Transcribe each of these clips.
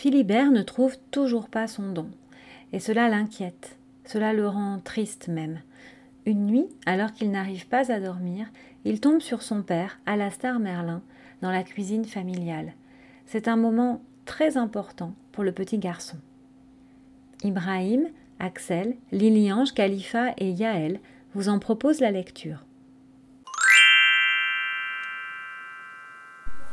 Philibert ne trouve toujours pas son don, et cela l'inquiète, cela le rend triste même. Une nuit, alors qu'il n'arrive pas à dormir, il tombe sur son père, Alastar Merlin, dans la cuisine familiale. C'est un moment très important pour le petit garçon. Ibrahim, Axel, Liliange, Khalifa et Yaël vous en proposent la lecture.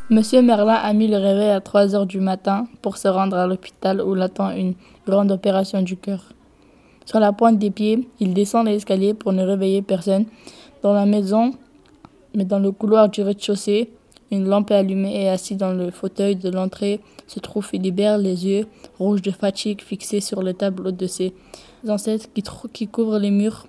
Monsieur Merlin a mis le réveil à 3 heures du matin pour se rendre à l'hôpital où l'attend une grande opération du cœur. Sur la pointe des pieds, il descend l'escalier pour ne réveiller personne. Dans la maison, mais dans le couloir du rez-de-chaussée, une lampe est allumée et assis dans le fauteuil de l'entrée se trouve Philibert, les yeux rouges de fatigue fixés sur le tableau de ses ancêtres qui, couvrent les murs.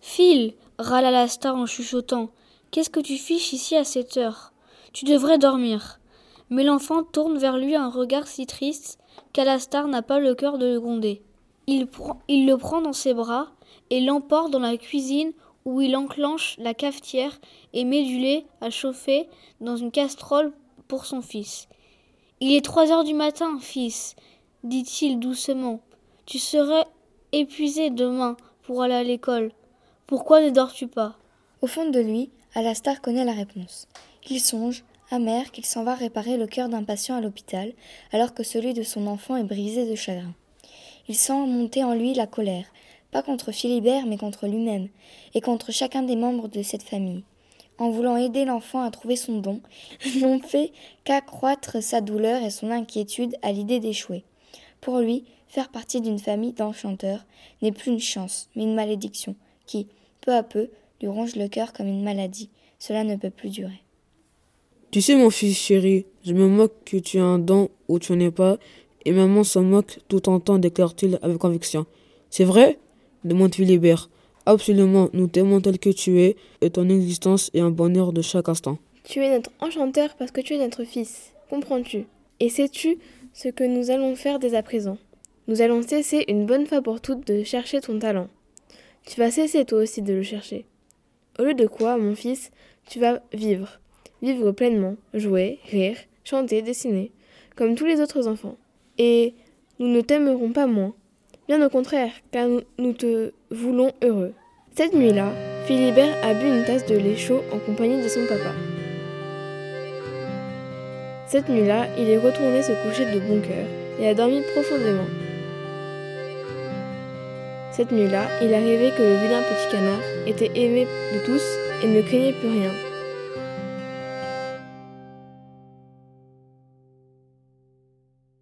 Phil, râla la star en chuchotant, qu'est-ce que tu fiches ici à cette heure tu devrais dormir. Mais l'enfant tourne vers lui un regard si triste qu'Alastar n'a pas le cœur de le gronder. Il, le prend dans ses bras et l'emporte dans la cuisine où il enclenche la cafetière et met du lait à chauffer dans une casserole pour son fils. Il est trois heures du matin, fils, dit-il doucement. Tu serais épuisé demain pour aller à l'école. Pourquoi ne dors-tu pas? Au fond de lui, Alastar connaît la réponse. Il songe, amer, qu'il s'en va réparer le cœur d'un patient à l'hôpital, alors que celui de son enfant est brisé de chagrin. Il sent monter en lui la colère, pas contre Philibert, mais contre lui-même, et contre chacun des membres de cette famille. En voulant aider l'enfant à trouver son don, ils n'ont fait qu'accroître sa douleur et son inquiétude à l'idée d'échouer. Pour lui, faire partie d'une famille d'enchanteurs n'est plus une chance, mais une malédiction, qui, peu à peu, lui ronge le cœur comme une maladie. Cela ne peut plus durer. Tu sais, mon fils chéri, je me moque que tu as un don ou tu n'en pas, et maman s'en moque tout en temps, déclare-t-il avec conviction. C'est vrai? demande Philibert. Absolument, nous t'aimons tel que tu es, et ton existence est un bonheur de chaque instant. Tu es notre enchanteur parce que tu es notre fils, comprends-tu? Et sais-tu ce que nous allons faire dès à présent? Nous allons cesser une bonne fois pour toutes de chercher ton talent. Tu vas cesser toi aussi de le chercher. Au lieu de quoi, mon fils, tu vas vivre vivre pleinement, jouer, rire, chanter, dessiner, comme tous les autres enfants. Et nous ne t'aimerons pas moins, bien au contraire, car nous te voulons heureux. Cette nuit-là, Philibert a bu une tasse de lait chaud en compagnie de son papa. Cette nuit-là, il est retourné se coucher de bon cœur et a dormi profondément. Cette nuit-là, il a rêvé que le vilain petit canard était aimé de tous et ne craignait plus rien.